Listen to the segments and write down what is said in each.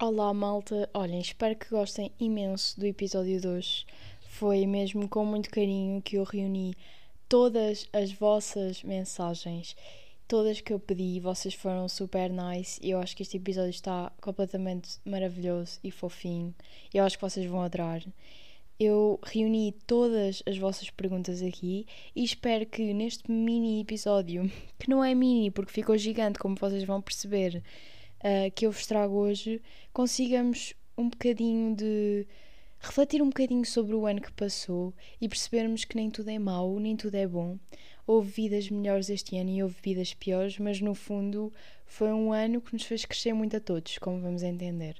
Olá, malta. Olhem, espero que gostem imenso do episódio de hoje. Foi mesmo com muito carinho que eu reuni todas as vossas mensagens, todas que eu pedi, vocês foram super nice e eu acho que este episódio está completamente maravilhoso e fofinho. Eu acho que vocês vão adorar. Eu reuni todas as vossas perguntas aqui e espero que neste mini episódio, que não é mini porque ficou gigante, como vocês vão perceber, uh, que eu vos trago hoje, consigamos um bocadinho de refletir um bocadinho sobre o ano que passou e percebermos que nem tudo é mau, nem tudo é bom. Houve vidas melhores este ano e houve vidas piores, mas no fundo foi um ano que nos fez crescer muito a todos, como vamos entender.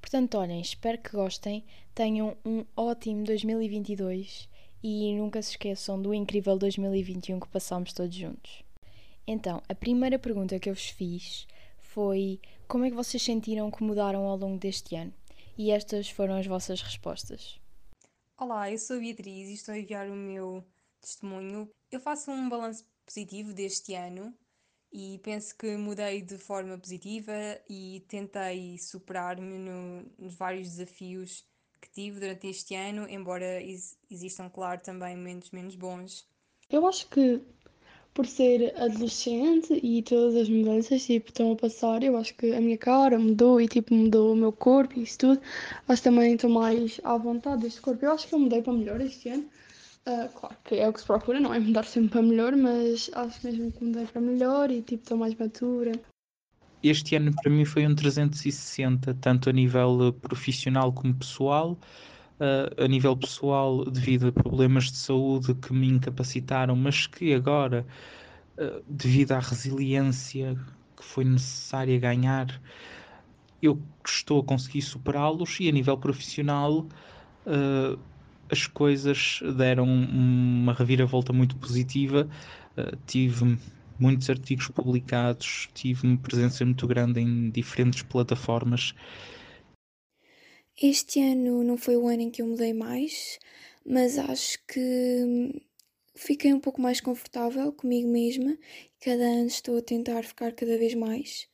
Portanto, olhem, espero que gostem, tenham um ótimo 2022 e nunca se esqueçam do incrível 2021 que passámos todos juntos. Então, a primeira pergunta que eu vos fiz foi como é que vocês sentiram que mudaram ao longo deste ano? E estas foram as vossas respostas. Olá, eu sou a Beatriz e estou a enviar o meu testemunho. Eu faço um balanço positivo deste ano e penso que mudei de forma positiva e tentei superar-me no, nos vários desafios que tive durante este ano, embora existam, claro, também momentos menos bons. Eu acho que por ser adolescente e todas as mudanças tipo, estão a passar, eu acho que a minha cara mudou e tipo, mudou o meu corpo e isso tudo. Acho também estou mais à vontade deste corpo. Eu acho que eu mudei para melhor este ano. Uh, claro que é o que se procura, não é mudar sempre para melhor, mas acho mesmo que mudei para melhor e tipo, estou mais matura. Este ano para mim foi um 360, tanto a nível profissional como pessoal. Uh, a nível pessoal, devido a problemas de saúde que me incapacitaram, mas que agora, uh, devido à resiliência que foi necessária ganhar, eu estou a conseguir superá-los. E a nível profissional, uh, as coisas deram uma reviravolta muito positiva. tive muitos artigos publicados, tive uma presença muito grande em diferentes plataformas este ano não foi o ano em que eu mudei mais, mas acho que fiquei um pouco mais confortável comigo mesma. Cada ano estou a tentar ficar cada vez mais.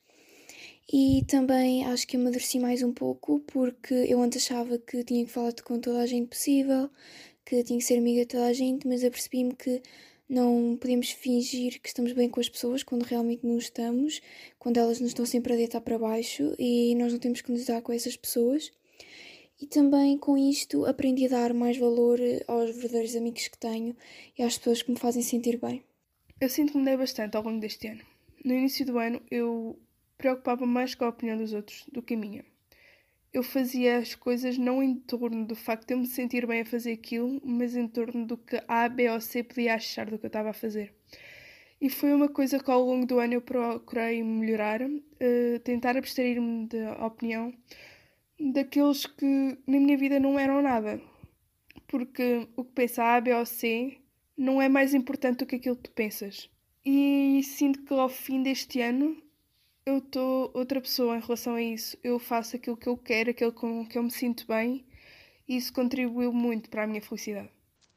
E também acho que amadureci mais um pouco, porque eu antes achava que tinha que falar com toda a gente possível, que tinha que ser amiga de toda a gente, mas apercebi-me que não podemos fingir que estamos bem com as pessoas quando realmente não estamos, quando elas nos estão sempre a deitar para baixo e nós não temos que nos dar com essas pessoas. E também com isto aprendi a dar mais valor eh, aos verdadeiros amigos que tenho e às pessoas que me fazem sentir bem. Eu sinto que mudei bastante ao longo deste ano. No início do ano eu preocupava mais com a opinião dos outros do que a minha. Eu fazia as coisas não em torno do facto de eu me sentir bem a fazer aquilo, mas em torno do que A, B ou C podia achar do que eu estava a fazer. E foi uma coisa que ao longo do ano eu procurei melhorar, uh, tentar abstrair-me da opinião daqueles que na minha vida não eram nada. Porque o que pensa A, B ou C não é mais importante do que aquilo que tu pensas. E sinto que ao fim deste ano eu estou outra pessoa em relação a isso. Eu faço aquilo que eu quero, aquilo com que eu me sinto bem, e isso contribuiu muito para a minha felicidade.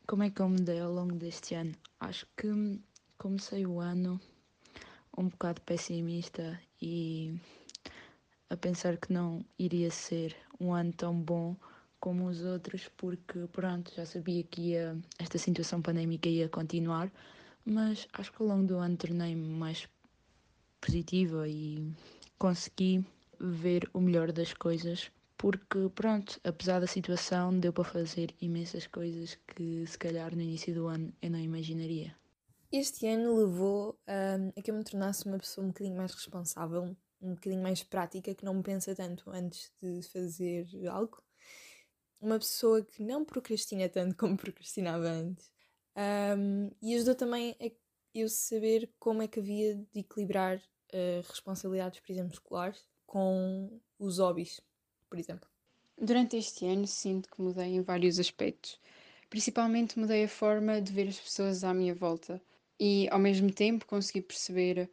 Como é que eu mudei ao longo deste ano? Acho que comecei o ano um bocado pessimista e a pensar que não iria ser um ano tão bom como os outros, porque pronto, já sabia que ia, esta situação pandémica ia continuar, mas acho que ao longo do ano tornei-me mais positiva e consegui ver o melhor das coisas, porque pronto, apesar da situação, deu para fazer imensas coisas que se calhar no início do ano eu não imaginaria. Este ano levou um, a que eu me tornasse uma pessoa um bocadinho mais responsável, um bocadinho mais prática, que não pensa tanto antes de fazer algo. Uma pessoa que não procrastina tanto como procrastinava antes. Um, e ajudou também a eu saber como é que havia de equilibrar uh, responsabilidades, por exemplo, escolares com os hobbies, por exemplo. Durante este ano sinto que mudei em vários aspectos. Principalmente mudei a forma de ver as pessoas à minha volta e, ao mesmo tempo, consegui perceber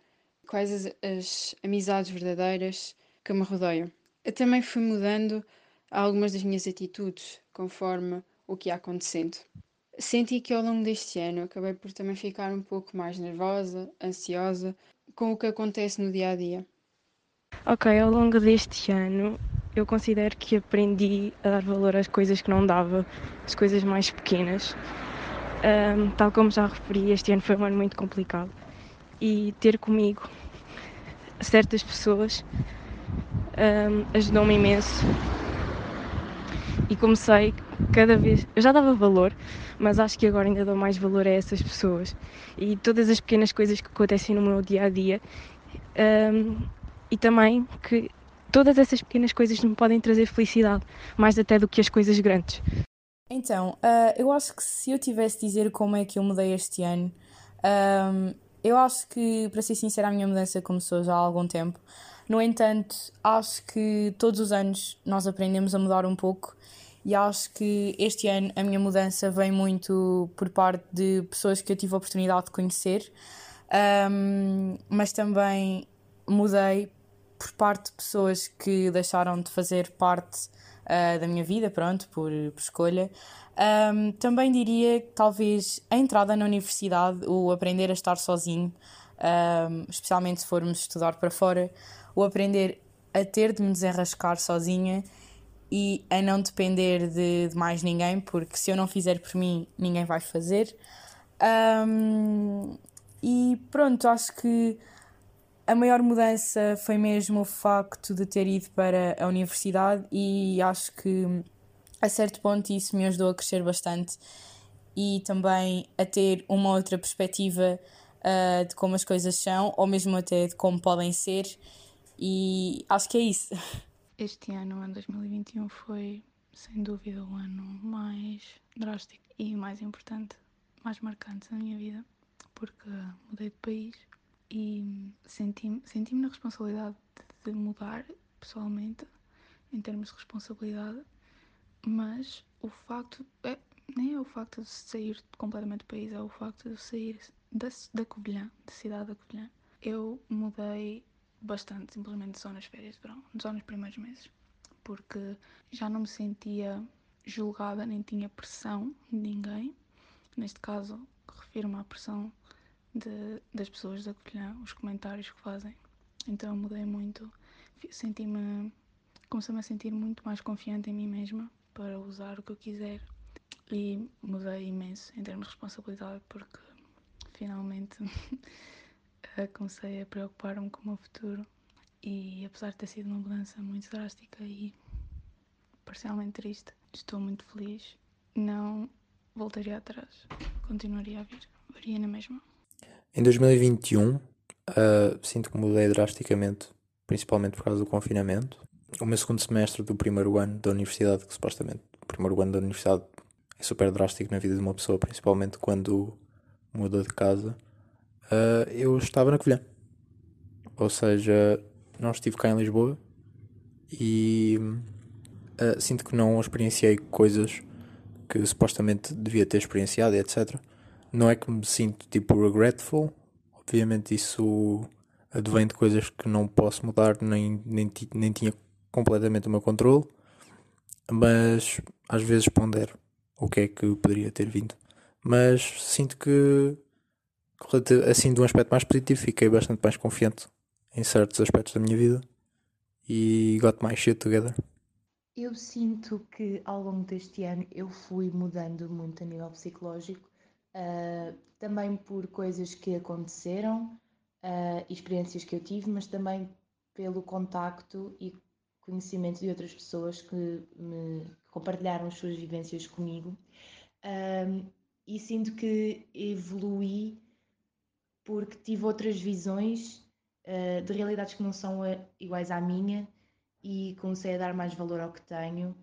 quais as, as amizades verdadeiras que me rodeiam. Eu também fui mudando algumas das minhas atitudes conforme o que ia acontecendo. Senti que ao longo deste ano acabei por também ficar um pouco mais nervosa, ansiosa com o que acontece no dia a dia. Ok, ao longo deste ano eu considero que aprendi a dar valor às coisas que não dava, as coisas mais pequenas. Um, tal como já referi, este ano foi um ano muito complicado e ter comigo certas pessoas um, ajudou-me imenso e comecei cada vez. Eu já dava valor, mas acho que agora ainda dou mais valor a essas pessoas e todas as pequenas coisas que acontecem no meu dia a dia um, e também que todas essas pequenas coisas me podem trazer felicidade, mais até do que as coisas grandes. Então, uh, eu acho que se eu tivesse de dizer como é que eu mudei este ano, um, eu acho que, para ser sincera, a minha mudança começou já há algum tempo. No entanto, acho que todos os anos nós aprendemos a mudar um pouco e acho que este ano a minha mudança vem muito por parte de pessoas que eu tive a oportunidade de conhecer, um, mas também mudei por parte de pessoas que deixaram de fazer parte uh, da minha vida, pronto, por, por escolha. Um, também diria que talvez a entrada na universidade, o aprender a estar sozinho, um, especialmente se formos estudar para fora, o aprender a ter de me desenrascar sozinha e a não depender de, de mais ninguém, porque se eu não fizer por mim, ninguém vai fazer. Um, e pronto, acho que a maior mudança foi mesmo o facto de ter ido para a universidade e acho que a certo ponto isso me ajudou a crescer bastante e também a ter uma outra perspectiva uh, de como as coisas são ou mesmo até de como podem ser e acho que é isso. Este ano, ano 2021, foi sem dúvida o ano mais drástico e mais importante, mais marcante da minha vida, porque mudei de país e senti-me senti na responsabilidade de mudar pessoalmente, em termos de responsabilidade, mas o facto, é, nem é o facto de sair completamente do país, é o facto de sair da, da Covilhã, da cidade da Covilhã. Eu mudei bastante, simplesmente só nas férias de verão, só nos primeiros meses, porque já não me sentia julgada nem tinha pressão de ninguém. Neste caso, refiro-me à pressão de, das pessoas da Covilhã, os comentários que fazem. Então mudei muito, senti-me, comecei-me a sentir muito mais confiante em mim mesma para usar o que eu quiser e mudei imenso em termos de responsabilidade porque finalmente comecei a preocupar-me com o meu futuro e apesar de ter sido uma mudança muito drástica e parcialmente triste, estou muito feliz. Não voltaria atrás, continuaria a vir, varia na mesma. Em 2021, uh, sinto que mudei drasticamente, principalmente por causa do confinamento. O meu segundo semestre do primeiro ano da universidade, que supostamente o primeiro ano da universidade é super drástico na vida de uma pessoa, principalmente quando muda de casa, uh, eu estava na Covilhã. Ou seja, não estive cá em Lisboa e uh, sinto que não experienciei coisas que supostamente devia ter experienciado, etc não é que me sinto tipo regretful, obviamente isso advém de coisas que não posso mudar, nem, nem, nem tinha completamente o meu controle, mas às vezes pondero o que é que poderia ter vindo. Mas sinto que, assim, de um aspecto mais positivo, fiquei bastante mais confiante em certos aspectos da minha vida e got my shit together. Eu sinto que ao longo deste ano eu fui mudando muito a nível psicológico uh, também por coisas que aconteceram, uh, experiências que eu tive, mas também pelo contacto e conhecimento de outras pessoas que me compartilharam as suas vivências comigo. e sinto que evolui porque tive outras visões uh, de realidades que não são iguais à minha e comecei a dar mais valor ao que tenho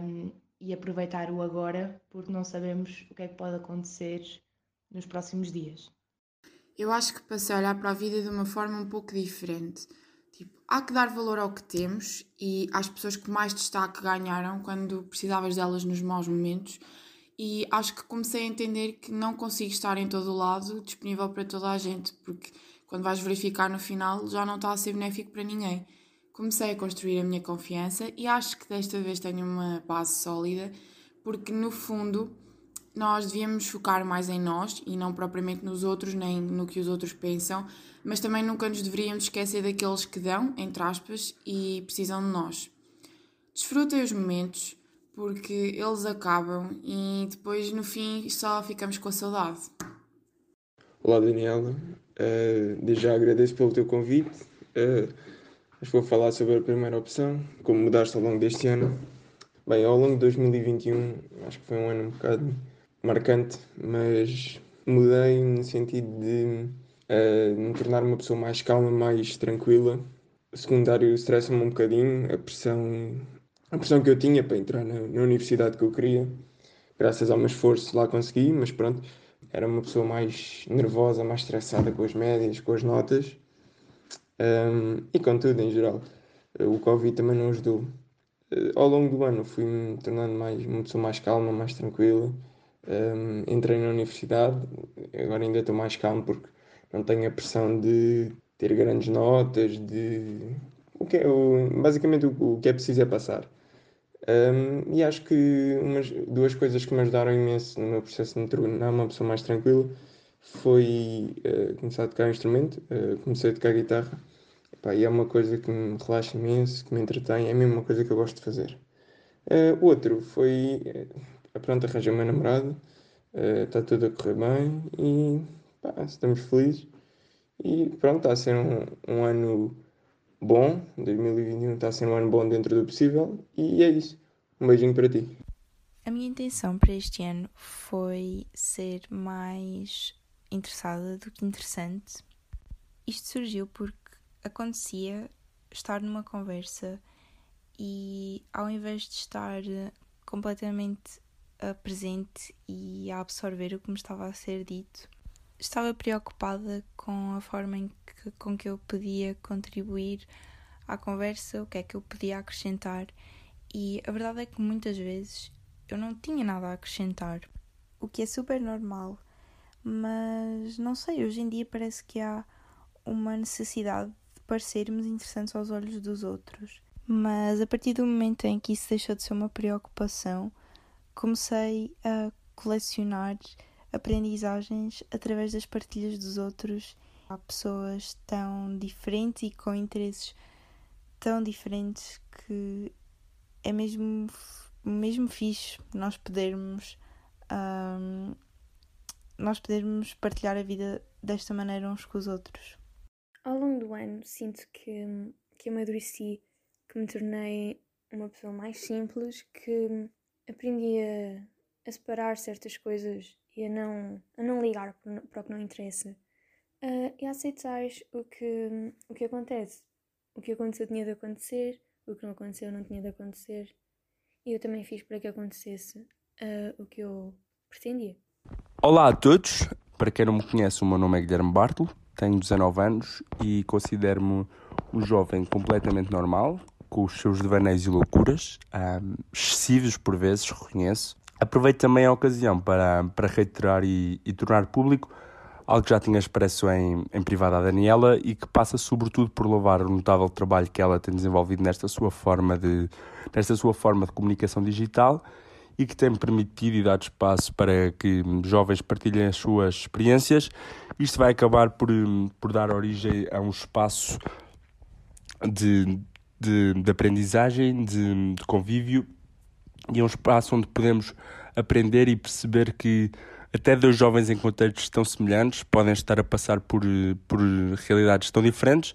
um, e aproveitar o agora, porque não sabemos o que é que pode acontecer nos próximos dias. Eu acho que passei a olhar para a vida de uma forma um pouco diferente. Tipo, há que dar valor ao que temos e às pessoas que mais destaque ganharam quando precisavas delas nos maus momentos. E acho que comecei a entender que não consigo estar em todo o lado disponível para toda a gente, porque quando vais verificar no final já não está a ser benéfico para ninguém comecei a construir a minha confiança e acho que desta vez tenho uma base sólida, porque no fundo nós devíamos focar mais em nós e não propriamente nos outros nem no que os outros pensam, mas também nunca nos deveríamos esquecer daqueles que dão, entre aspas, e precisam de nós. desfrutem os momentos, porque eles acabam e depois no fim só ficamos com a saudade. Olá Daniela, uh, já agradeço pelo teu convite. Uh, vou falar sobre a primeira opção, como mudaste ao longo deste ano. Bem, ao longo de 2021 acho que foi um ano um bocado marcante, mas mudei no sentido de uh, me tornar uma pessoa mais calma, mais tranquila. O secundário estressa-me um bocadinho, a pressão, a pressão que eu tinha para entrar na, na universidade que eu queria. Graças ao meu esforço lá consegui, mas pronto, era uma pessoa mais nervosa, mais estressada com as médias, com as notas um, e com tudo em geral. O Covid também não ajudou. Uh, ao longo do ano fui-me tornando mais, uma pessoa mais calma, mais tranquila. Um, entrei na universidade, agora ainda estou mais calmo porque não tenho a pressão de ter grandes notas, de o que é, o, basicamente o, o, que é preciso é passar. Um, e acho que umas, duas coisas que me ajudaram imenso no meu processo de me tornar uma pessoa mais tranquila foi uh, começar a tocar um instrumento, uh, comecei a tocar guitarra, Epá, e é uma coisa que me relaxa imenso, que me entretém, é mesmo uma coisa que eu gosto de fazer. Uh, o outro foi, uh, pronto, arranjei uma namorada, está tudo a correr bem e pá, estamos felizes. E pronto, está a ser um, um ano bom, 2021 está a ser um ano bom dentro do possível e é isso. Um beijinho para ti. A minha intenção para este ano foi ser mais interessada do que interessante. Isto surgiu porque acontecia estar numa conversa e ao invés de estar completamente presente e a absorver o que me estava a ser dito, estava preocupada com a forma em que, com que eu podia contribuir à conversa, o que é que eu podia acrescentar. E a verdade é que muitas vezes eu não tinha nada a acrescentar, o que é super normal, mas não sei, hoje em dia parece que há uma necessidade de parecermos interessantes aos olhos dos outros. Mas a partir do momento em que isso deixou de ser uma preocupação, comecei a colecionar aprendizagens através das partilhas dos outros. Há pessoas tão diferentes e com interesses tão diferentes que é mesmo, mesmo fixe nós podermos um, nós podermos partilhar a vida desta maneira uns com os outros. Ao longo do ano sinto que, que amadureci, que me tornei uma pessoa mais simples, que aprendi a, a separar certas coisas e a não, a não ligar para o que não interessa uh, e a aceitar o que, o que acontece. O que aconteceu tinha de acontecer, o que não aconteceu não tinha de acontecer e eu também fiz para que acontecesse uh, o que eu pretendia. Olá a todos, para quem não me conhece, o meu nome é Guilherme Bartolo, tenho 19 anos e considero-me um jovem completamente normal, com os seus devaneios e loucuras, um, excessivos por vezes, reconheço, Aproveito também a ocasião para, para reiterar e, e tornar público algo que já tinha expresso em, em privado à Daniela e que passa sobretudo por louvar o notável trabalho que ela tem desenvolvido nesta sua forma de, nesta sua forma de comunicação digital e que tem permitido e dado espaço para que jovens partilhem as suas experiências. Isto vai acabar por, por dar origem a um espaço de, de, de aprendizagem, de, de convívio e é um espaço onde podemos aprender e perceber que até dois jovens em contextos tão semelhantes podem estar a passar por, por realidades tão diferentes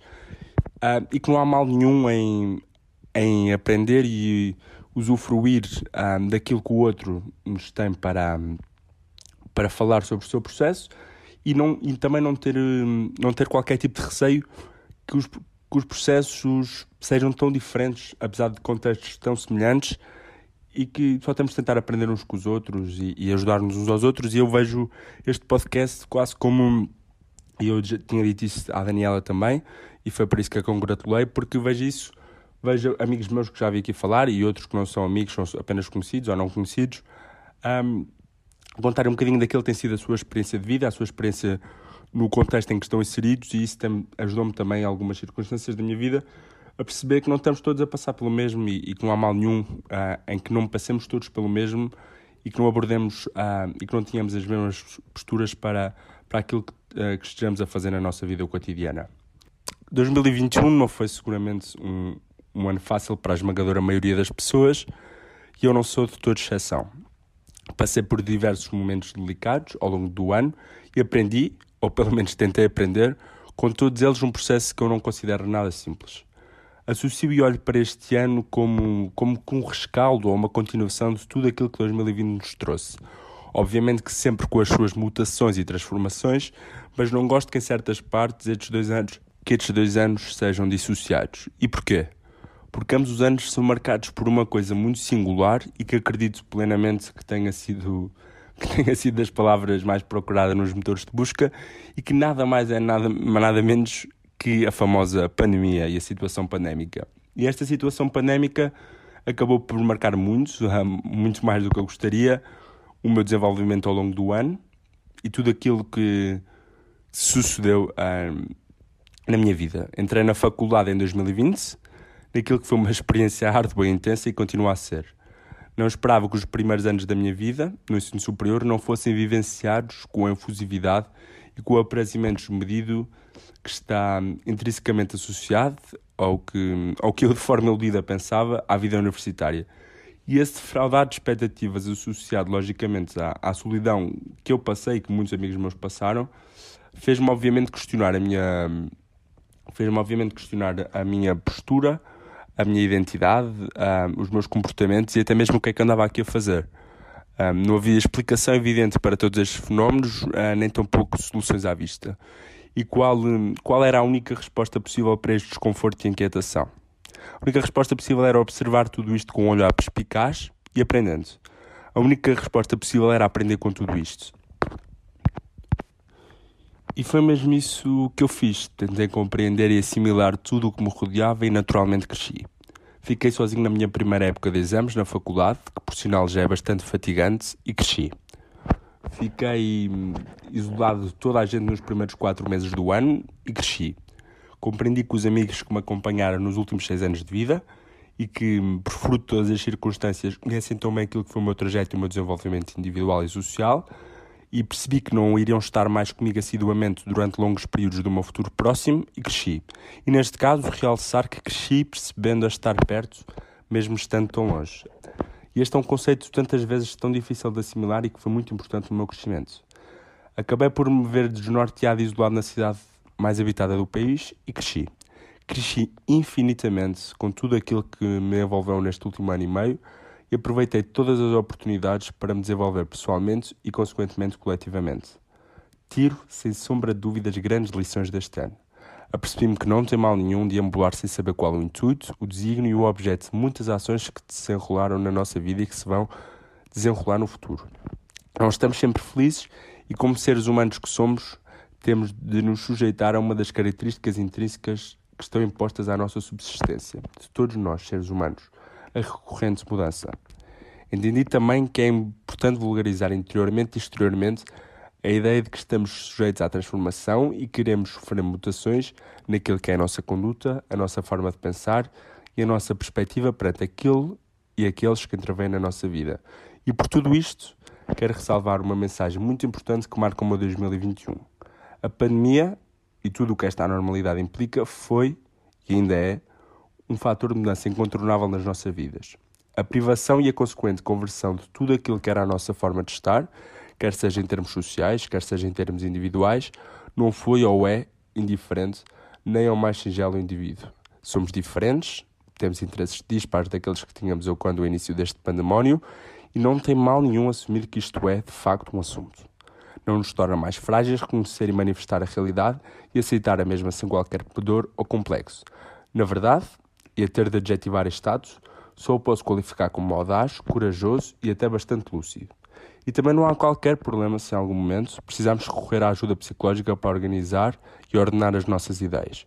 uh, e que não há mal nenhum em, em aprender e usufruir uh, daquilo que o outro nos tem para, para falar sobre o seu processo e, não, e também não ter, não ter qualquer tipo de receio que os, que os processos sejam tão diferentes, apesar de contextos tão semelhantes e que só temos de tentar aprender uns com os outros e, e ajudar-nos uns aos outros. E eu vejo este podcast quase como. E eu já tinha dito isso à Daniela também, e foi por isso que a congratulei, porque vejo isso, vejo amigos meus que já vi aqui falar e outros que não são amigos, são apenas conhecidos ou não conhecidos, um, contarem um bocadinho daquilo que tem sido a sua experiência de vida, a sua experiência no contexto em que estão inseridos, e isso ajudou-me também em algumas circunstâncias da minha vida a perceber que não estamos todos a passar pelo mesmo e, e que não há mal nenhum uh, em que não passemos todos pelo mesmo e que não abordemos uh, e que não tenhamos as mesmas posturas para, para aquilo que, uh, que estejamos a fazer na nossa vida cotidiana. 2021 não foi seguramente um, um ano fácil para a esmagadora maioria das pessoas e eu não sou de toda exceção. Passei por diversos momentos delicados ao longo do ano e aprendi, ou pelo menos tentei aprender, com todos eles um processo que eu não considero nada simples. Associo e olho para este ano como, como um rescaldo ou uma continuação de tudo aquilo que 2020 nos trouxe. Obviamente que sempre com as suas mutações e transformações, mas não gosto que em certas partes estes dois anos, que estes dois anos sejam dissociados. E porquê? Porque ambos os anos são marcados por uma coisa muito singular e que acredito plenamente que tenha sido que tenha sido das palavras mais procuradas nos motores de busca e que nada mais é nada, nada menos que a famosa pandemia e a situação pandémica. E esta situação pandémica acabou por marcar muito, muito mais do que eu gostaria, o meu desenvolvimento ao longo do ano e tudo aquilo que sucedeu na minha vida. Entrei na faculdade em 2020, naquilo que foi uma experiência árdua e intensa e continua a ser. Não esperava que os primeiros anos da minha vida, no ensino superior, não fossem vivenciados com a efusividade e com o aprazimento desmedido que está intrinsecamente associado ao que, ao que eu, de forma iludida, pensava à vida universitária. E esse defraudar de expectativas associado, logicamente, à, à solidão que eu passei e que muitos amigos meus passaram, fez-me, obviamente, questionar a minha... fez-me, obviamente, questionar a minha postura, a minha identidade, um, os meus comportamentos e até mesmo o que é que andava aqui a fazer. Um, não havia explicação evidente para todos estes fenómenos, uh, nem tampouco soluções à vista. E qual, qual era a única resposta possível para este desconforto e inquietação? A única resposta possível era observar tudo isto com um olhar perspicaz e aprendendo. A única resposta possível era aprender com tudo isto. E foi mesmo isso que eu fiz. Tentei compreender e assimilar tudo o que me rodeava e naturalmente cresci. Fiquei sozinho na minha primeira época de exames na faculdade, que por sinal já é bastante fatigante, e cresci. Fiquei hum, isolado de toda a gente nos primeiros quatro meses do ano e cresci. Compreendi que os amigos que me acompanharam nos últimos seis anos de vida e que, hum, por fruto de todas as circunstâncias, conhecem tão bem aquilo que foi o meu trajeto e o meu desenvolvimento individual e social, e percebi que não iriam estar mais comigo assiduamente durante longos períodos do meu futuro próximo e cresci. E neste caso, realçar que cresci percebendo a estar perto, mesmo estando tão longe. E este é um conceito tantas vezes tão difícil de assimilar e que foi muito importante no meu crescimento. Acabei por me ver desnorteado e isolado na cidade mais habitada do país e cresci. Cresci infinitamente com tudo aquilo que me envolveu neste último ano e meio e aproveitei todas as oportunidades para me desenvolver pessoalmente e, consequentemente, coletivamente. Tiro, sem sombra de dúvidas, grandes lições deste ano. Apercebi-me que não tem mal nenhum de ambular sem saber qual o intuito, o desígnio e o objeto de muitas ações que se enrolaram na nossa vida e que se vão desenrolar no futuro. Não estamos sempre felizes e, como seres humanos que somos, temos de nos sujeitar a uma das características intrínsecas que estão impostas à nossa subsistência, de todos nós, seres humanos a recorrente mudança. Entendi também que é importante vulgarizar interiormente e exteriormente a ideia de que estamos sujeitos à transformação e queremos sofrer mutações naquilo que é a nossa conduta, a nossa forma de pensar e a nossa perspectiva perante aquilo e aqueles que intervêm na nossa vida. E por tudo isto, quero ressalvar uma mensagem muito importante que marca o meu 2021. A pandemia e tudo o que esta anormalidade implica foi e ainda é um fator de mudança incontornável nas nossas vidas. A privação e a consequente conversão de tudo aquilo que era a nossa forma de estar, quer seja em termos sociais, quer seja em termos individuais, não foi ou é indiferente nem ao mais singelo indivíduo. Somos diferentes, temos interesses dispares daqueles que tínhamos eu quando o início deste pandemónio e não tem mal nenhum assumir que isto é, de facto, um assunto. Não nos torna mais frágeis reconhecer e manifestar a realidade e aceitar a mesma sem qualquer pudor ou complexo. Na verdade, e a ter de adjetivar este status, só o posso qualificar como audaz, corajoso e até bastante lúcido. E também não há qualquer problema se em algum momento precisarmos recorrer à ajuda psicológica para organizar e ordenar as nossas ideias.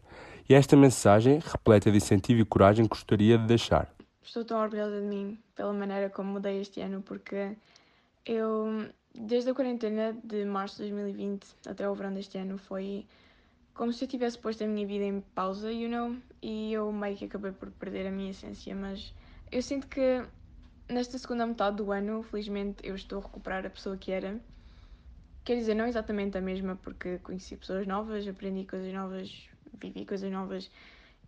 E esta mensagem, repleta de incentivo e coragem, gostaria de deixar. Estou tão orgulhosa de mim pela maneira como mudei este ano, porque eu, desde a quarentena de março de 2020 até o verão deste ano, foi como se eu tivesse posto a minha vida em pausa, you know, e eu meio que acabei por perder a minha essência, mas eu sinto que nesta segunda metade do ano, felizmente, eu estou a recuperar a pessoa que era. Quer dizer, não exatamente a mesma, porque conheci pessoas novas, aprendi coisas novas, vivi coisas novas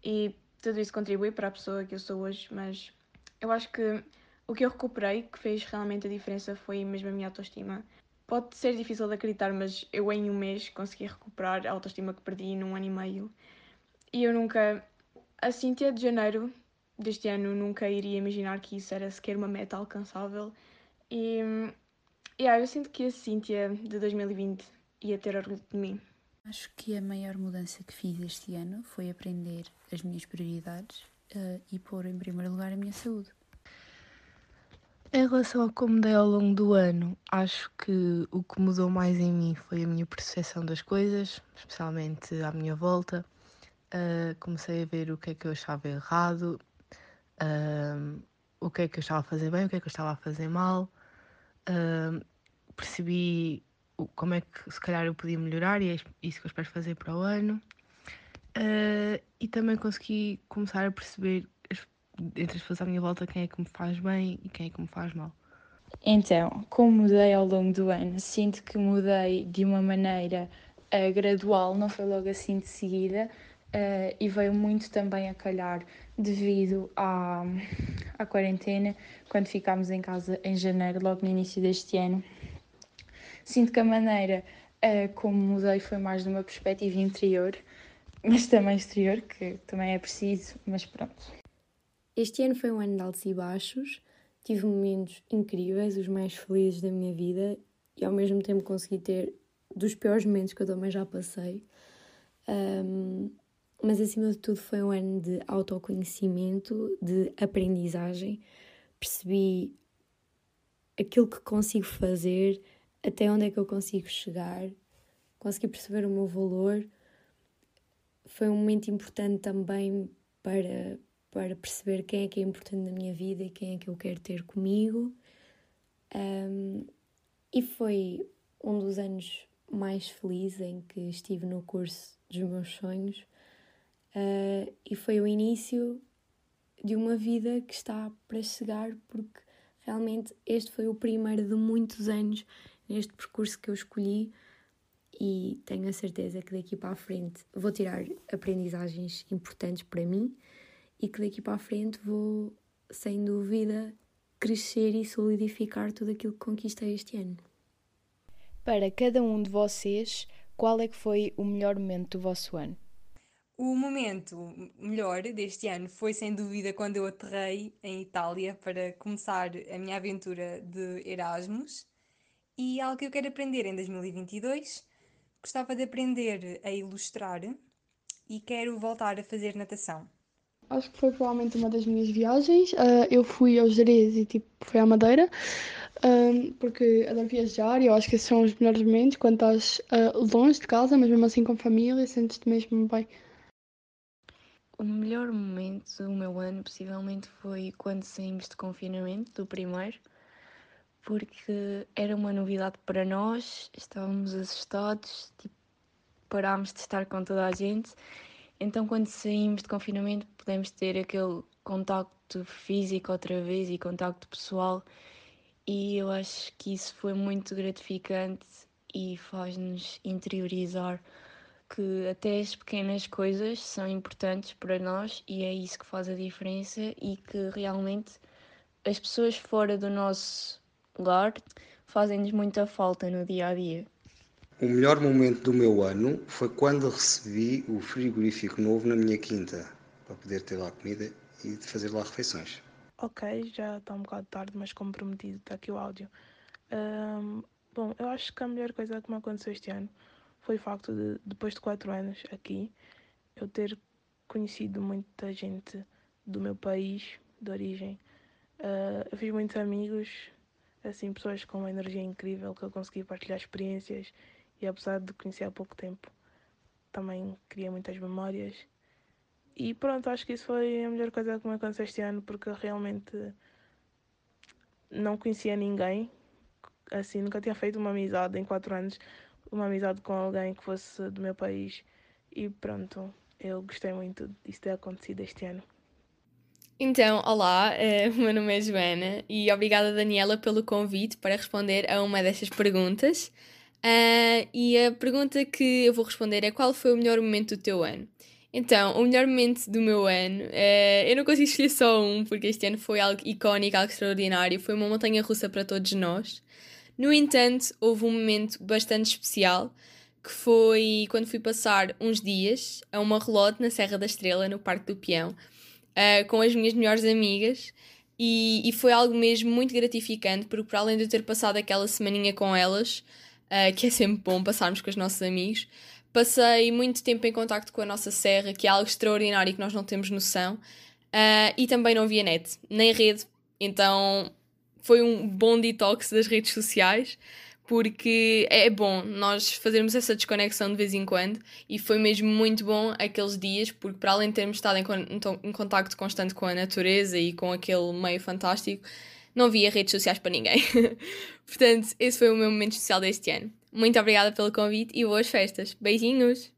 e tudo isso contribui para a pessoa que eu sou hoje, mas eu acho que o que eu recuperei, que fez realmente a diferença, foi mesmo a minha autoestima. Pode ser difícil de acreditar, mas eu em um mês consegui recuperar a autoestima que perdi num ano e meio. E eu nunca. A Cíntia de janeiro deste ano nunca iria imaginar que isso era sequer uma meta alcançável. E. Yeah, eu sinto que a Cíntia de 2020 ia ter orgulho de mim. Acho que a maior mudança que fiz este ano foi aprender as minhas prioridades uh, e pôr em primeiro lugar a minha saúde. Em relação a como dei ao longo do ano, acho que o que mudou mais em mim foi a minha percepção das coisas, especialmente à minha volta. Uh, comecei a ver o que é que eu achava errado, uh, o que é que eu estava a fazer bem, o que é que eu estava a fazer mal. Uh, percebi como é que se calhar eu podia melhorar e é isso que eu espero fazer para o ano. e também consegui começar a perceber entre as pessoas à minha volta quem é que me faz bem e quem é que me faz mal. Então, como mudei ao longo do ano, sinto que mudei de uma maneira uh, gradual, não foi logo assim de seguida, uh, e veio muito também a calhar devido à, à quarentena, quando ficámos em casa em janeiro, logo no início deste ano. Sinto que a maneira uh, como mudei foi mais de uma perspectiva interior, mas também exterior, que também é preciso, mas pronto. Este ano foi um ano de altos e baixos, tive momentos incríveis, os mais felizes da minha vida, e ao mesmo tempo consegui ter dos piores momentos que eu também já passei. Um, mas acima de tudo foi um ano de autoconhecimento, de aprendizagem. Percebi aquilo que consigo fazer, até onde é que eu consigo chegar, consegui perceber o meu valor. Foi um momento importante também para para perceber quem é que é importante na minha vida e quem é que eu quero ter comigo. Um, e foi um dos anos mais felizes em que estive no curso dos meus sonhos. Uh, e foi o início de uma vida que está para chegar, porque realmente este foi o primeiro de muitos anos neste percurso que eu escolhi e tenho a certeza que daqui para a frente vou tirar aprendizagens importantes para mim e que daqui para a frente vou, sem dúvida, crescer e solidificar tudo aquilo que conquistei este ano. Para cada um de vocês, qual é que foi o melhor momento do vosso ano? O momento melhor deste ano foi sem dúvida quando eu aterrei em Itália para começar a minha aventura de Erasmus e algo que eu quero aprender em 2022. Gostava de aprender a ilustrar e quero voltar a fazer natação. Acho que foi provavelmente uma das minhas viagens. Uh, eu fui aos Jerez e tipo, fui à Madeira, um, porque adoro viajar e eu acho que esses são os melhores momentos quando estás uh, longe de casa, mas mesmo assim com família, sentes-te mesmo bem. O melhor momento do meu ano possivelmente foi quando saímos de confinamento, do primeiro, porque era uma novidade para nós, estávamos assustados, tipo, parámos de estar com toda a gente então, quando saímos de confinamento, podemos ter aquele contacto físico outra vez e contacto pessoal, e eu acho que isso foi muito gratificante e faz-nos interiorizar que até as pequenas coisas são importantes para nós e é isso que faz a diferença e que realmente as pessoas fora do nosso lar fazem-nos muita falta no dia a dia. O melhor momento do meu ano foi quando recebi o frigorífico novo na minha quinta, para poder ter lá comida e fazer lá refeições. Ok, já está um bocado tarde, mas como prometido, está aqui o áudio. Um, bom, eu acho que a melhor coisa que me aconteceu este ano foi o facto de, depois de quatro anos aqui, eu ter conhecido muita gente do meu país, de origem. Uh, eu fiz muitos amigos, assim, pessoas com uma energia incrível que eu consegui partilhar experiências e apesar de conhecer há pouco tempo, também criei muitas memórias. E pronto, acho que isso foi a melhor coisa que me aconteceu este ano, porque realmente não conhecia ninguém, assim, nunca tinha feito uma amizade em quatro anos, uma amizade com alguém que fosse do meu país. E pronto, eu gostei muito disso ter acontecido este ano. Então, olá, uh, o meu nome é Joana e obrigada Daniela pelo convite para responder a uma destas perguntas. Uh, e a pergunta que eu vou responder é qual foi o melhor momento do teu ano? Então, o melhor momento do meu ano, uh, eu não consigo escolher só um, porque este ano foi algo icónico, algo extraordinário, foi uma montanha russa para todos nós. No entanto, houve um momento bastante especial, que foi quando fui passar uns dias a uma relote na Serra da Estrela, no Parque do Peão, uh, com as minhas melhores amigas, e, e, foi algo mesmo muito gratificante, porque para além de eu ter passado aquela semaninha com elas, uh, que é sempre bom passarmos com os nossos amigos, Passei muito tempo em contacto com a nossa serra, que é algo extraordinário que nós não temos noção, uh, e também não havia net, nem rede, então foi um bom detox das redes sociais, porque é bom nós fazermos essa desconexão de vez em quando, e foi mesmo muito bom aqueles dias, porque para além de termos estado em, em contacto constante com a natureza e com aquele meio fantástico, não via redes sociais para ninguém. Portanto, esse foi o meu momento especial deste ano. Muito obrigada pelo convite e boas festas. Beijinhos!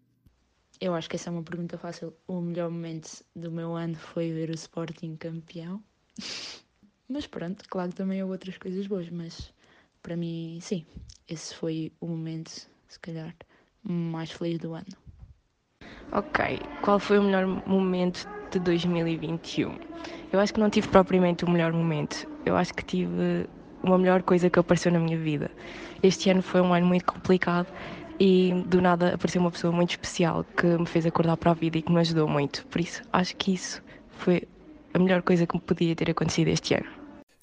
Eu acho que essa é uma pergunta fácil. O melhor momento do meu ano foi ver o Sporting campeão. mas pronto, claro que também houve outras coisas boas, mas para mim, sim, esse foi o momento, se calhar, mais feliz do ano. Ok, qual foi o melhor momento de 2021? Eu acho que não tive propriamente o melhor momento. Eu acho que tive uma melhor coisa que apareceu na minha vida. Este ano foi um ano muito complicado e do nada apareceu uma pessoa muito especial que me fez acordar para a vida e que me ajudou muito. Por isso, acho que isso foi a melhor coisa que me podia ter acontecido este ano.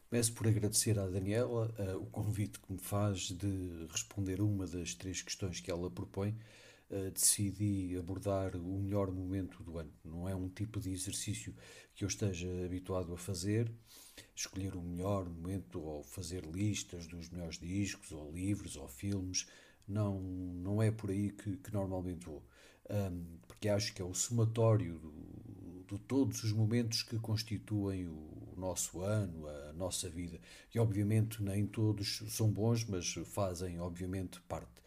Começo por agradecer à Daniela uh, o convite que me faz de responder uma das três questões que ela propõe. Uh, decidi abordar o melhor momento do ano. Não é um tipo de exercício que eu esteja habituado a fazer, escolher o melhor momento ou fazer listas dos melhores discos ou livros ou filmes. Não, não é por aí que, que normalmente vou. Um, porque acho que é o somatório do, de todos os momentos que constituem o, o nosso ano, a nossa vida. E obviamente nem todos são bons, mas fazem obviamente parte.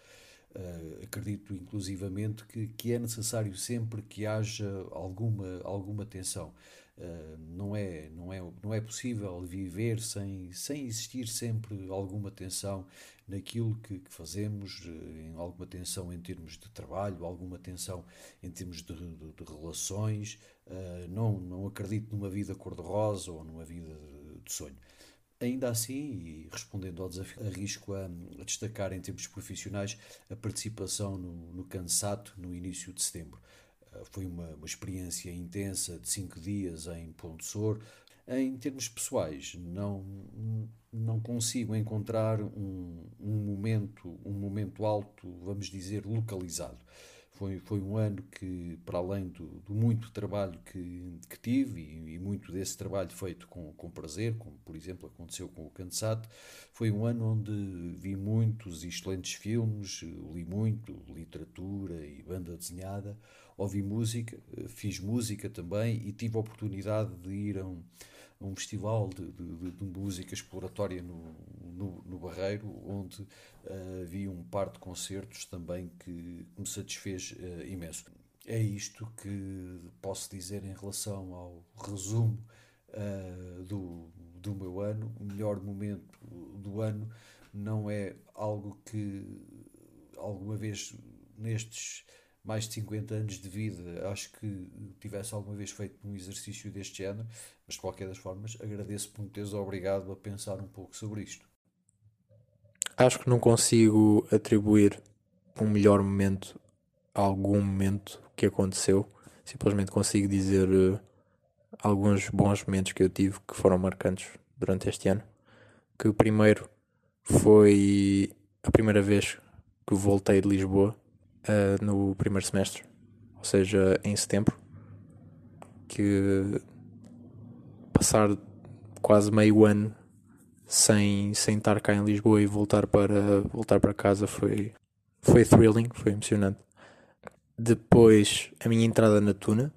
Uh, acredito inclusivamente que, que é necessário sempre que haja alguma, alguma tensão. Uh, não, é, não, é, não é possível viver sem, sem existir sempre alguma tensão naquilo que, que fazemos, eh, em alguma tensão em termos de trabalho, alguma tensão em termos de, de, de relações. Uh, não, não acredito numa vida cor-de-rosa ou numa vida de, de sonho. Ainda assim, e respondendo ao desafio, arrisco a, a, destacar em termos profissionais a participação no, no Cansato no início de setembro. Foi uma, uma experiência intensa de cinco dias em Ponte Sor. Em termos pessoais, não, não consigo encontrar um, um, momento, um momento alto, vamos dizer, localizado. Foi, foi um ano que, para além do, do muito trabalho que, que tive, e, e, muito desse trabalho feito com, com prazer, como por exemplo aconteceu com o Cansat, foi um ano onde vi muitos e excelentes filmes, li muito, literatura e banda desenhada, ouvi música, eh, fiz música também e tive a oportunidade de ir a um, um festival de, de, de, música exploratória no, no, no Barreiro, onde uh, um par de concertos também que me satisfez uh, imenso. É isto que posso dizer em relação ao resumo uh, do, do meu ano. O melhor momento do ano não é algo que alguma vez nestes mais de 50 anos de vida, acho que tivesse alguma vez feito um exercício deste género, mas de qualquer das formas agradeço por me teres obrigado a pensar um pouco sobre isto. Acho que não consigo atribuir um melhor momento a algum momento que aconteceu. Simplesmente consigo dizer uh, alguns bons momentos que eu tive que foram marcantes durante este ano. Que o primeiro foi a primeira vez que voltei de Lisboa uh, no primeiro semestre, ou seja, em setembro, que passar quase meio ano sem, sem estar cá em Lisboa e voltar para, voltar para casa foi, foi thrilling, foi emocionante. Depois a minha entrada na Tuna,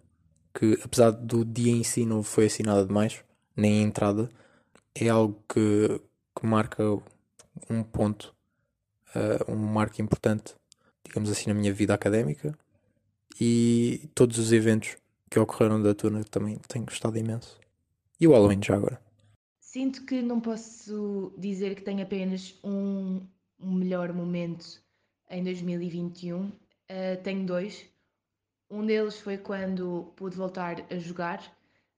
que apesar do dia em si não foi assim nada demais, nem a entrada, é algo que, que marca um ponto, uh, um marco importante digamos assim, na minha vida académica e todos os eventos que ocorreram da turma também tenho gostado imenso. E o Halloween já agora. Sinto que não posso dizer que tenho apenas um, melhor momento em 2021. Uh, tenho dois. Um deles foi quando pude voltar a jogar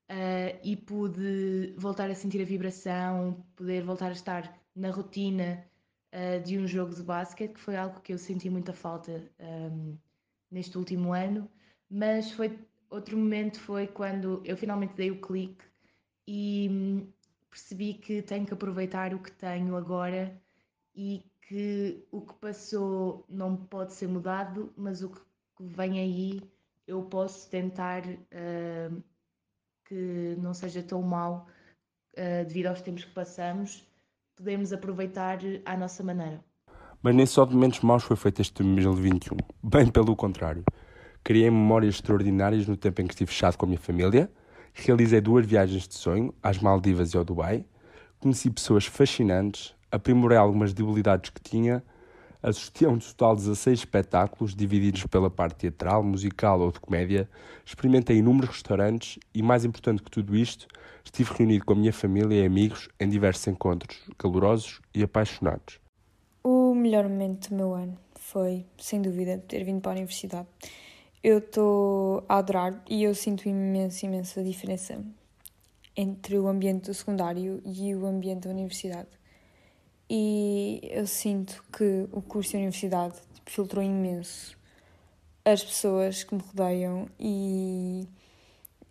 uh, e pude voltar a sentir a vibração, poder voltar a estar na rotina uh, de um jogo de basquete, que foi algo que eu senti muita falta um, ehm, neste último ano. Mas foi outro momento foi quando eu finalmente dei o clique e hum, percebi que tenho que aproveitar o que tenho agora e que o que passou não pode ser mudado, mas o que vem aí eu posso tentar uh, que não seja tão mau uh, devido aos tempos que passamos, podemos aproveitar à nossa maneira. Mas nem só de momentos maus foi feito este 2021, bem pelo contrário. Criei memórias extraordinárias no tempo em que estive fechado com a minha família, realizei duas viagens de sonho, às Maldivas e ao Dubai, conheci pessoas fascinantes, aprimorei algumas debilidades que tinha, assisti a um total de 16 espetáculos divididos pela parte teatral, musical ou de comédia, experimentei inúmeros restaurantes e, mais importante que tudo isto, estive reunido com a minha família e amigos em diversos encontros calorosos e apaixonados. O melhor momento do meu ano foi, sem dúvida, ter vindo para a universidade. Eu estou a adorar e eu sinto imensa, imensa diferença entre o ambiente do secundário e o ambiente da universidade e eu sinto que o curso de universidade tipo, filtrou imenso as pessoas que me rodeiam e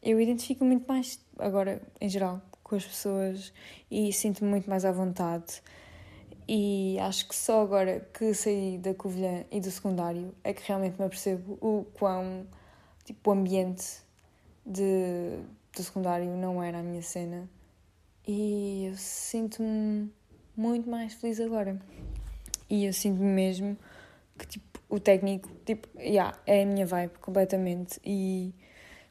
eu identifico muito mais agora em geral com as pessoas e sinto-me muito mais à vontade. E acho que só agora que saí da Covilhã e do secundário é que realmente me apercebo o quão tipo o ambiente de, do secundário não era a minha cena. E eu sinto-me muito mais feliz agora. E eu sinto mesmo que tipo, o técnico tipo, yeah, é a minha vibe completamente e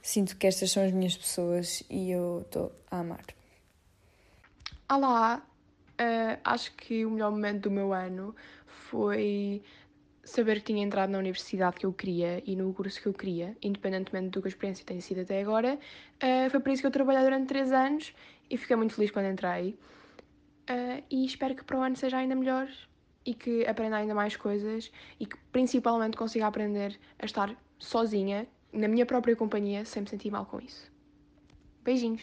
sinto que estas são as minhas pessoas e eu estou a amar. Olá, uh, acho que o melhor momento do meu ano foi saber que tinha entrado na universidade que eu queria e no curso que eu queria, independentemente do que a experiência tenha sido até agora. Uh, foi por isso que eu trabalhei durante três anos e fiquei muito feliz quando entrei. Uh, e espero que para o ano seja ainda melhor e que aprenda ainda mais coisas e que principalmente consiga aprender a estar sozinha, na minha própria companhia, sem me sentir mal com isso. Beijinhos!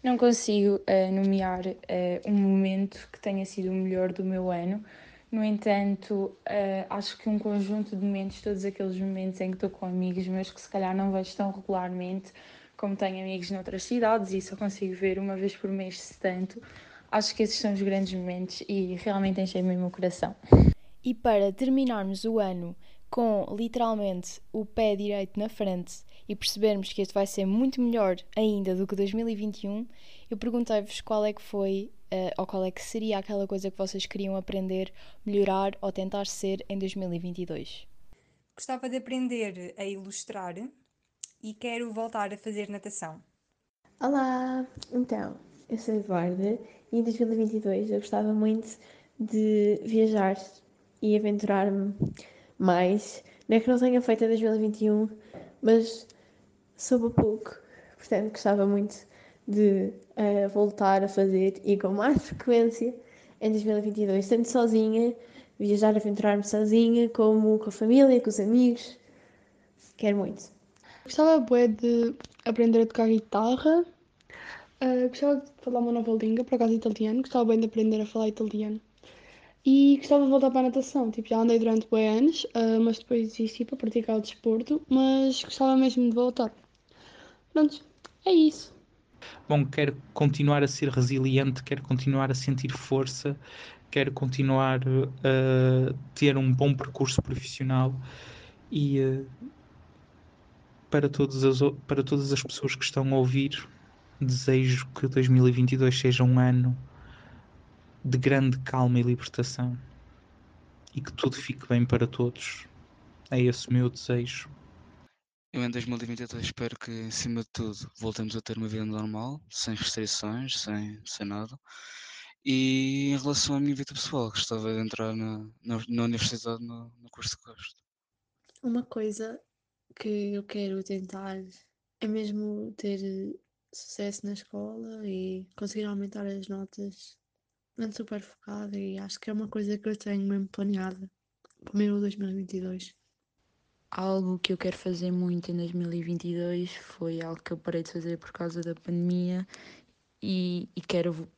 Não consigo uh, nomear uh, um momento que tenha sido o melhor do meu ano. No entanto, acho que um conjunto de momentos, todos aqueles momentos em que estou com amigos meus que se calhar não vejo tão regularmente, como tenho amigos noutras cidades e só consigo ver uma vez por mês, se tanto, acho que esses são os grandes momentos e realmente enchem-me o meu coração. E para terminarmos o ano com literalmente o pé direito na frente e percebermos que este vai ser muito melhor ainda do que 2021, eu perguntei-vos qual é que foi uh, ou qual é que seria aquela coisa que vocês queriam aprender, melhorar ou tentar ser em 2022. Gostava de aprender a ilustrar e quero voltar a fazer natação. Olá, então, eu sou Eduarda e em 2022 eu gostava muito de viajar e aventurar-me mais. Não é que não tenha feito em 2021, mas soube pouco, portanto gostava muito de uh, voltar a fazer e com mais frequência em 2022, tanto sozinha, viajar, aventurar-me sozinha, como com a família, com os amigos. Quero muito. Gostava de aprender a tocar guitarra Uh, gostava de falar uma nova língua, por acaso italiano, gostava bem de aprender a falar italiano. E gostava de voltar para a natação, tipo, já andei durante bem anos, uh, mas depois desisti para praticar o desporto, mas gostava mesmo de voltar. Pronto, é isso. Bom, quero continuar a ser resiliente, quero continuar a sentir força, quero continuar a ter um bom percurso profissional e para, todas as, para todas as pessoas que estão a ouvir, desejo que 2022 seja um ano de grande calma e libertação e que tudo fique bem para todos. É esse o meu desejo. Eu em 2022 espero que, acima de tudo, voltemos a ter uma vida normal, sem restrições, sem, sem nada. E em relação à minha vida pessoal, gostava de entrar na, na, na universidade no, no curso de gosto. Uma coisa que eu quero tentar é mesmo ter sucesso na escola e conseguir aumentar as notas. Ando super focada e acho que é uma coisa que eu tenho mesmo planeada para o meu 2022. algo que eu quero fazer muito em 2022 foi algo que eu parei de fazer por causa da pandemia e, e quero vo-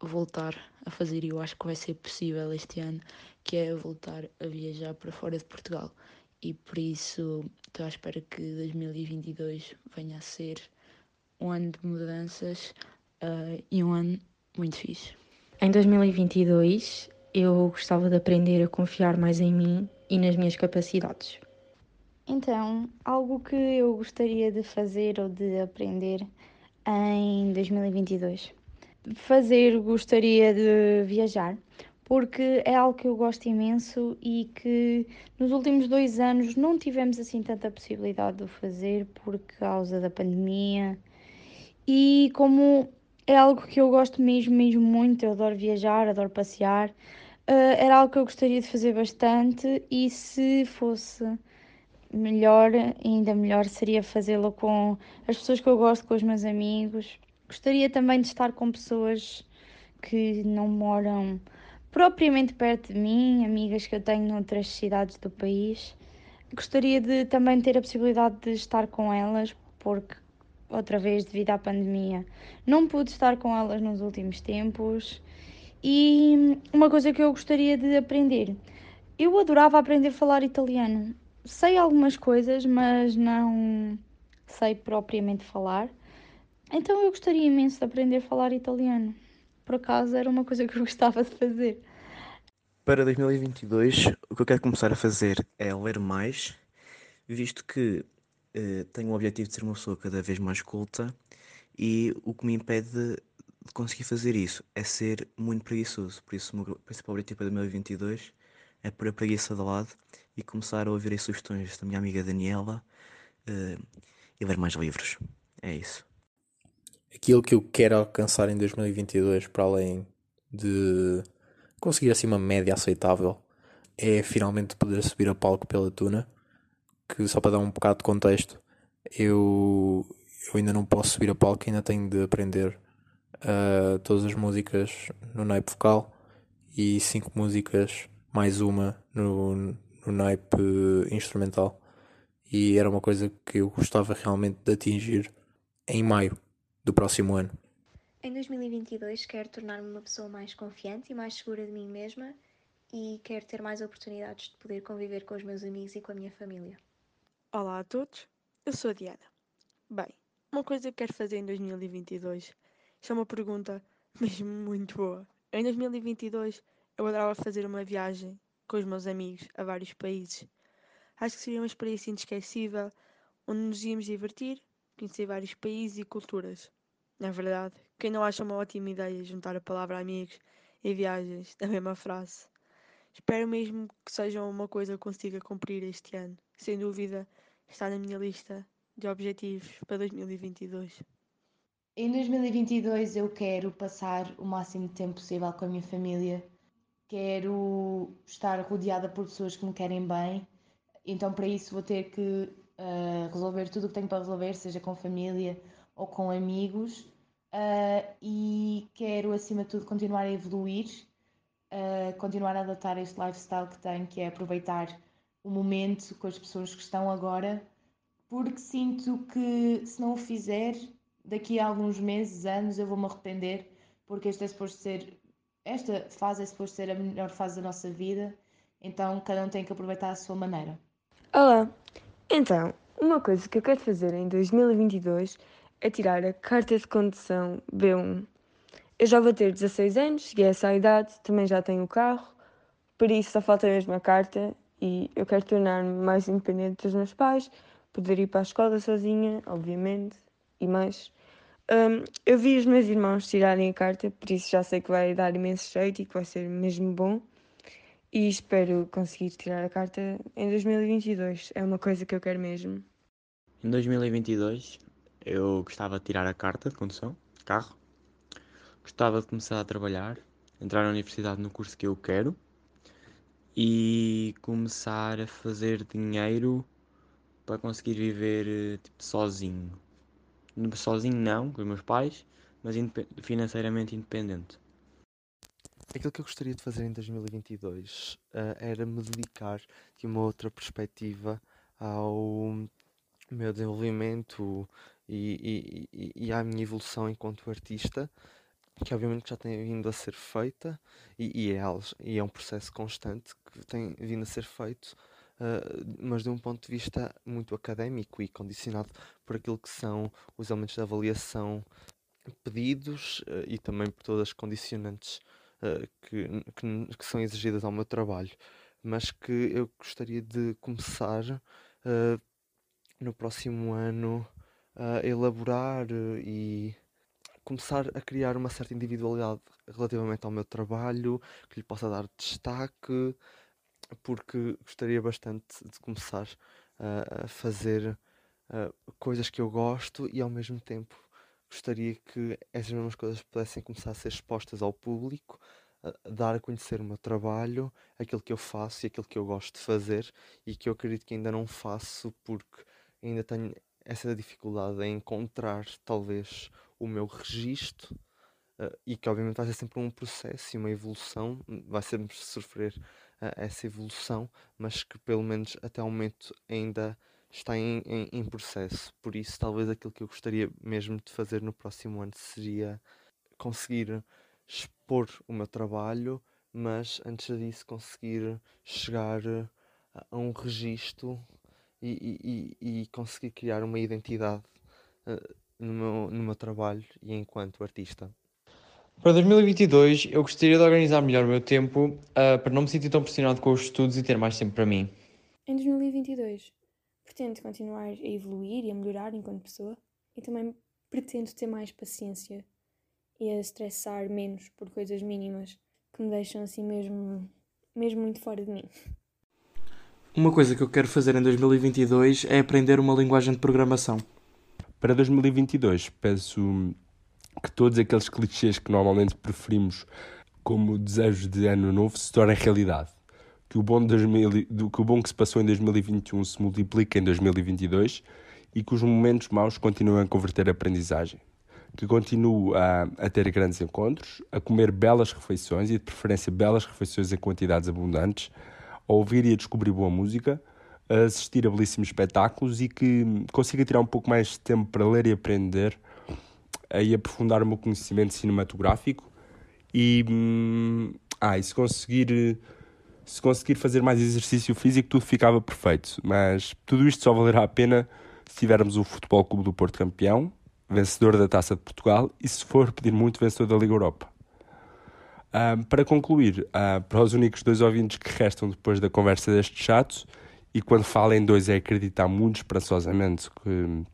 voltar a fazer, e eu acho que vai ser possível este ano, que é voltar a viajar para fora de Portugal. E por isso estou à espera que 2022 venha a ser um ano de mudanças ah, e um ano muito fixe. Em 2022, eu gostava de aprender a confiar mais em mim e nas minhas capacidades. Então, algo que eu gostaria de fazer ou de aprender em 2022. Fazer, gostaria de viajar, porque é algo que eu gosto imenso e que nos últimos dois anos não tivemos assim tanta possibilidade de o fazer por causa da pandemia. E como é algo que eu gosto mesmo, mesmo muito, eu adoro viajar, adoro passear, eh, era algo que eu gostaria de fazer bastante e se fosse melhor, ainda melhor seria fazê-lo com as pessoas que eu gosto, com os meus amigos. Gostaria também de estar com pessoas que não moram propriamente perto de mim, amigas que eu tenho noutras cidades do país. Gostaria de também ter a possibilidade de estar com elas, porque outra vez, devido à pandemia, não pude estar com elas nos últimos tempos. E uma coisa que eu gostaria de aprender. Eu adorava aprender a falar italiano. Sei algumas coisas, mas não sei propriamente falar. Então eu gostaria imenso de aprender a falar italiano. Por acaso era uma coisa que eu gostava de fazer. Para 2022, o que eu quero começar a fazer é ler mais, visto que eh, tenho o objetivo de ser uma pessoa cada vez mais culta e o que me impede de conseguir fazer isso é ser muito preguiçoso. Por isso, o meu principal objetivo para 2022 é pôr a preguiça de lado e começar a ouvir as sugestões da minha amiga Daniela eh, e ler mais livros. É isso. Aquilo que eu quero alcançar em 2022, para além de conseguir assim uma média aceitável, é finalmente poder subir a palco pela Tuna. Que só para dar um bocado de contexto, eu, eu ainda não posso subir a palco, ainda tenho de aprender uh, todas as músicas no naipe vocal e cinco músicas mais uma no, no naipe instrumental. E era uma coisa que eu gostava realmente de atingir em maio do próximo ano. Em 2022 quero tornar-me uma pessoa mais confiante e mais segura de mim mesma e quero ter mais oportunidades de poder conviver com os meus amigos e com a minha família. Olá a todos, eu sou a Diana. Bem, uma coisa que quero fazer em 2022 isto é uma pergunta mesmo muito boa. Em 2022 eu adorava fazer uma viagem com os meus amigos a vários países. Acho que seria uma experiência inesquecível, onde nos íamos divertir, conhecer vários países e culturas. Na verdade, quem não acha uma ótima ideia juntar a palavra amigos e viagens na mesma frase? Espero mesmo que seja uma coisa que consiga cumprir este ano. Sem dúvida, está na minha lista de objetivos para 2022. Em 2022 eu quero passar o máximo de tempo possível com a minha família. Quero estar rodeada por pessoas que me querem bem. Então para isso vou ter que uh, resolver tudo o que tenho para resolver, seja com família ou com amigos. Uh, e quero acima de tudo continuar a evoluir, uh, continuar a adotar este lifestyle que tenho, que é aproveitar o momento com as pessoas que estão agora, porque sinto que se não o fizer daqui a alguns meses, anos, eu vou-me arrepender, porque esta é suposto ser, esta fase é suposto ser a melhor fase da nossa vida, então cada um tem que aproveitar a sua maneira. Olá! Então, uma coisa que eu quero fazer em 2022 é tirar a carta de condução B1. Eu já vou ter 16 anos, cheguei a essa idade, também já tenho o carro, por isso só falta mesmo a carta e eu quero tornar-me mais independente dos meus pais, poder ir para a escola sozinha, obviamente, e mais. Um, eu vi os meus irmãos tirarem a carta, por isso já sei que vai dar imenso jeito e que vai ser mesmo bom. E espero conseguir tirar a carta em 2022. É uma coisa que eu quero mesmo. Em 2022 eu gostava de tirar a carta de condução, de carro. Gostava de começar a trabalhar, entrar na universidade no curso que eu quero e começar a fazer dinheiro para conseguir viver tipo, sozinho sozinho não, com os meus pais, mas financeiramente independente. Aquilo que eu gostaria de fazer em 2022 uh, era me dedicar de uma outra perspectiva ao meu desenvolvimento e, e, e à minha evolução enquanto artista, que obviamente já tem vindo a ser feita e, e, é, e é um processo constante que tem vindo a ser feito, uh, mas de um ponto de vista muito académico e condicionado por aquilo que são os elementos de avaliação pedidos uh, e também por todas as condicionantes uh, que, que, que, são exigidas ao meu trabalho, mas que eu gostaria de começar no próximo ano a elaborar e começar a criar uma certa individualidade relativamente ao meu trabalho, que lhe possa dar destaque, porque gostaria bastante de começar a fazer uh, coisas que eu gosto e ao mesmo tempo gostaria que essas mesmas coisas pudessem começar a ser expostas ao público, a dar a conhecer o meu trabalho, aquilo que eu faço e aquilo que eu gosto de fazer e que eu acredito que ainda não faço porque ainda tenho essa dificuldade em encontrar talvez o meu registro uh, e que obviamente vai ser sempre um processo e uma evolução, vai sempre sofrer uh, essa evolução, mas que pelo menos até o momento ainda está em, em, em, processo. Por isso, talvez aquilo que eu gostaria mesmo de fazer no próximo ano seria conseguir expor o meu trabalho, mas antes disso conseguir chegar a um registro e, e, e conseguir criar uma identidade uh, no, meu, no meu trabalho e enquanto artista. Para 2022, eu gostaria de organizar melhor o meu tempo uh, para não me sentir tão pressionado com os estudos e ter mais tempo para mim. Em 2022, pretendo continuar a evoluir e a melhorar enquanto pessoa e também pretendo ter mais paciência e a estressar menos por coisas mínimas que me deixam assim mesmo, mesmo muito fora de mim. Uma coisa que eu quero fazer em 2022 é aprender uma linguagem de programação. Para 2022, penso que todos aqueles clichês que normalmente preferimos como desejos de ano novo se tornem realidade. Que o, bom 2000, que o bom que se passou em 2021 se multiplique em 2022 e que os momentos maus continuem a converter a aprendizagem. Que continuo a, a ter grandes encontros, a comer belas refeições e, de preferência, belas refeições em quantidades abundantes, a ouvir e a descobrir boa música, a assistir a belíssimos espetáculos e que consiga tirar um pouco mais de tempo para ler e aprender e aprofundar o meu conhecimento cinematográfico e, hum, ah, e se conseguir se conseguir fazer mais exercício físico tudo ficava perfeito. Mas tudo isto só valerá a pena se tivermos o Futebol Clube do Porto campeão vencedor da Taça de Portugal e se for pedir muito vencedor da Liga Europa. Um, para concluir, uh, para os únicos dois ouvintes que restam depois da conversa deste chato, e quando falo em dois é acreditar muito esperançosamente que,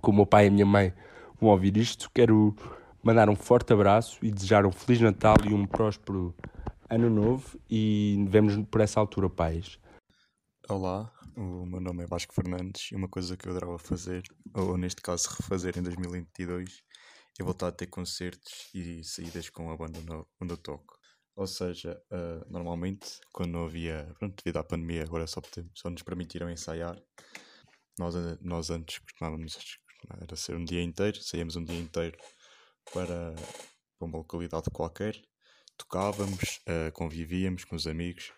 que o meu pai e a minha mãe vão ouvir isto, quero mandar um forte abraço e desejar um Feliz Natal e um próspero Ano Novo e vemos por essa altura, pais. Olá, o meu nome é Vasco Fernandes e uma coisa que eu adorava fazer, ou neste caso refazer em 2022, e voltar a ter concertos e saídas com a banda onde eu toco. Ou seja, uh, normalmente, quando não havia, pronto, devido à pandemia, agora só, só nos permitiram ensaiar. Nós, nós antes costumávamos, era ser um dia inteiro, saíamos um dia inteiro para, para uma localidade qualquer, tocávamos, uh, convivíamos com os amigos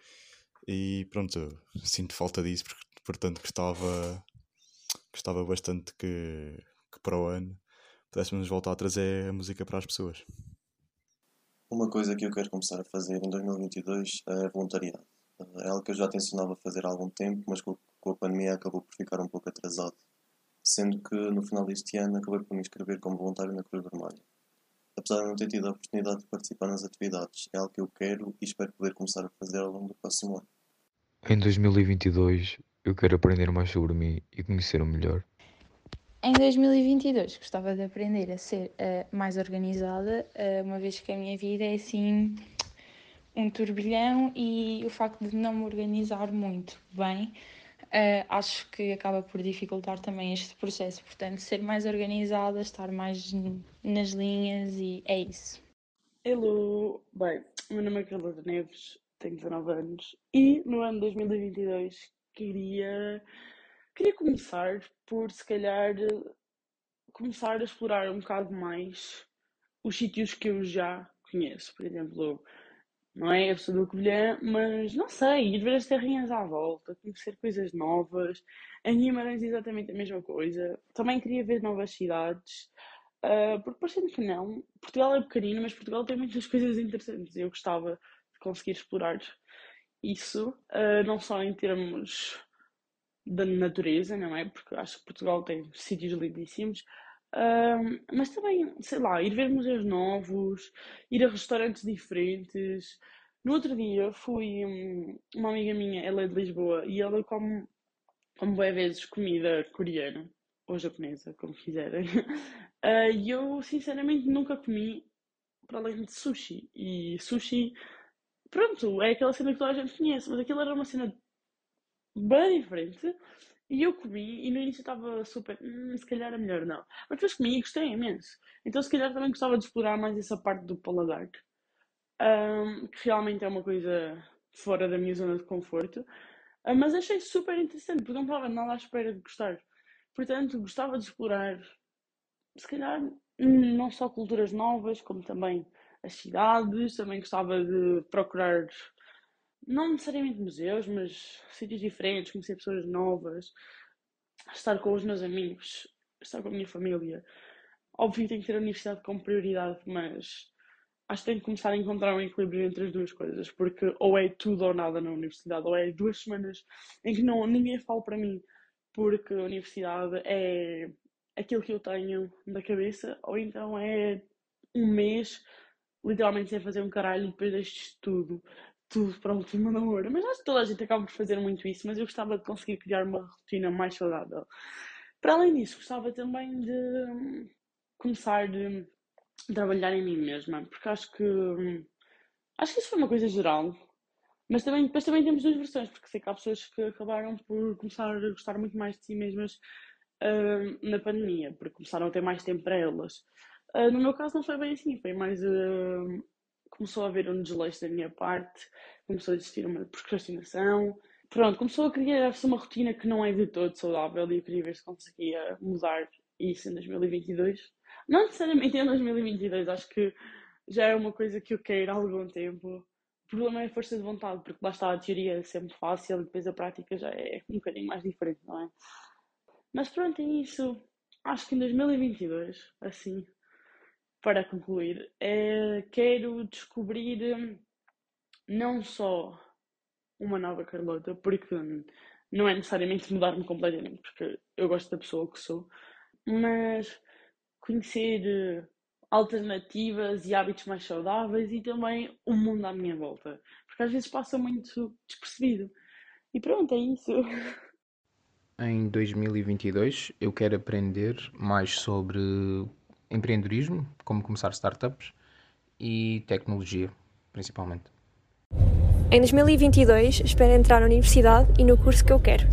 e pronto, sinto falta disso, porque, portanto gostava, gostava bastante que, que para o ano pudéssemos voltar a trazer a música para as pessoas. Uma coisa que eu quero começar a fazer em 2022 é voluntariado. É algo que eu já tencionava fazer há algum tempo, mas com a pandemia acabou por ficar um pouco atrasado. Sendo que no final deste ano acabei por me inscrever como voluntário na Cruz Vermelha. Apesar de não ter tido a oportunidade de participar nas atividades, é algo que eu quero e espero poder começar a fazer ao longo do próximo ano. Em 2022, eu quero aprender mais sobre mim e conhecer-me melhor. Em 2022 gostava de aprender a ser uh, mais organizada, uh, uma vez que a minha vida é assim um turbilhão e o facto de não me organizar muito bem uh, acho que acaba por dificultar também este processo. Portanto, ser mais organizada, estar mais nas linhas e é isso. Hello! Bem, meu nome é Carla Neves, tenho 19 anos e no ano 2022 queria Queria começar por, se calhar, começar a explorar um bocado mais os sítios que eu já conheço. Por exemplo, não é? Eu sou do Covilhã, mas não sei, ir ver as terrinhas à volta, conhecer coisas novas. Em Guimarães, exatamente a mesma coisa. Também queria ver novas cidades, uh, porque parecendo que não, Portugal é pequenino, mas Portugal tem muitas coisas interessantes. Eu gostava de conseguir explorar isso, uh, não só em termos da natureza, não é? Porque acho que Portugal tem sítios lindíssimos, mas também, sei lá, ir ver museus novos, ir a restaurantes diferentes. No outro dia fui, um, uma amiga minha, ela é de Lisboa, e ela come, come bem vezes comida coreana, ou japonesa, como quiserem. Uh, e eu, sinceramente, nunca comi para além de sushi. E sushi, pronto, é aquela cena que toda a gente conhece, mas aquilo era uma cena bem diferente. E eu comi, e no início estava super, hum, se calhar é melhor não. Mas depois comi e gostei imenso. Então, se calhar também gostava de explorar mais essa parte do paladar, um, que realmente é uma coisa fora da minha zona de conforto. Uh, mas achei super interessante, porque não estava nada à espera de gostar. Portanto, gostava de explorar, se calhar, não só culturas novas, como também as cidades. Também gostava de procurar não necessariamente museus, mas sítios diferentes, conhecer pessoas novas, estar com os meus amigos, estar com a minha família. Óbvio que tenho que ter a universidade como prioridade, mas acho que tenho que começar a encontrar um equilíbrio entre as duas coisas, porque ou é tudo ou nada na universidade, ou é duas semanas em que não, ninguém fala para mim, porque a universidade é aquilo que eu tenho na cabeça, ou então é um mês literalmente sem fazer um caralho depois deixo tudo tudo para última da hora. Mas acho que toda a gente acaba por fazer muito isso, mas eu gostava de conseguir criar uma rotina mais saudável. Para além disso, gostava também de começar a trabalhar em mim mesma, porque acho que acho que isso foi uma coisa geral. Mas também, depois também temos duas versões, porque sei que há pessoas que acabaram por começar a gostar muito mais de si mesmas uh, na pandemia, porque começaram a ter mais tempo para elas. Uh, no meu caso não foi bem assim, foi mais começou a haver um desleixo da minha parte, começou a existir uma procrastinação. Pronto, começou a criar-se uma rotina que não é de todo saudável e eu queria ver se conseguia mudar isso em 2022. Não necessariamente em 2022, acho que já é uma coisa que eu quero há algum tempo. O problema é a força de vontade, porque lá está a teoria é sempre fácil e depois a prática já é um bocadinho mais diferente, não é? Mas pronto, é isso. Acho que em 2022, assim, para concluir, é, quero descobrir hum, não só uma nova Carlota, porque não é necessariamente mudar-me completamente, porque eu gosto da pessoa que sou, mas conhecer eh, alternativas e hábitos mais saudáveis e também o mundo à minha volta, porque às vezes passa muito despercebido. E pronto, é isso. Em 2022 eu quero aprender mais sobre empreendedorismo, como começar startups e tecnologia, principalmente. Em 2022, espero entrar na universidade e no curso que eu quero.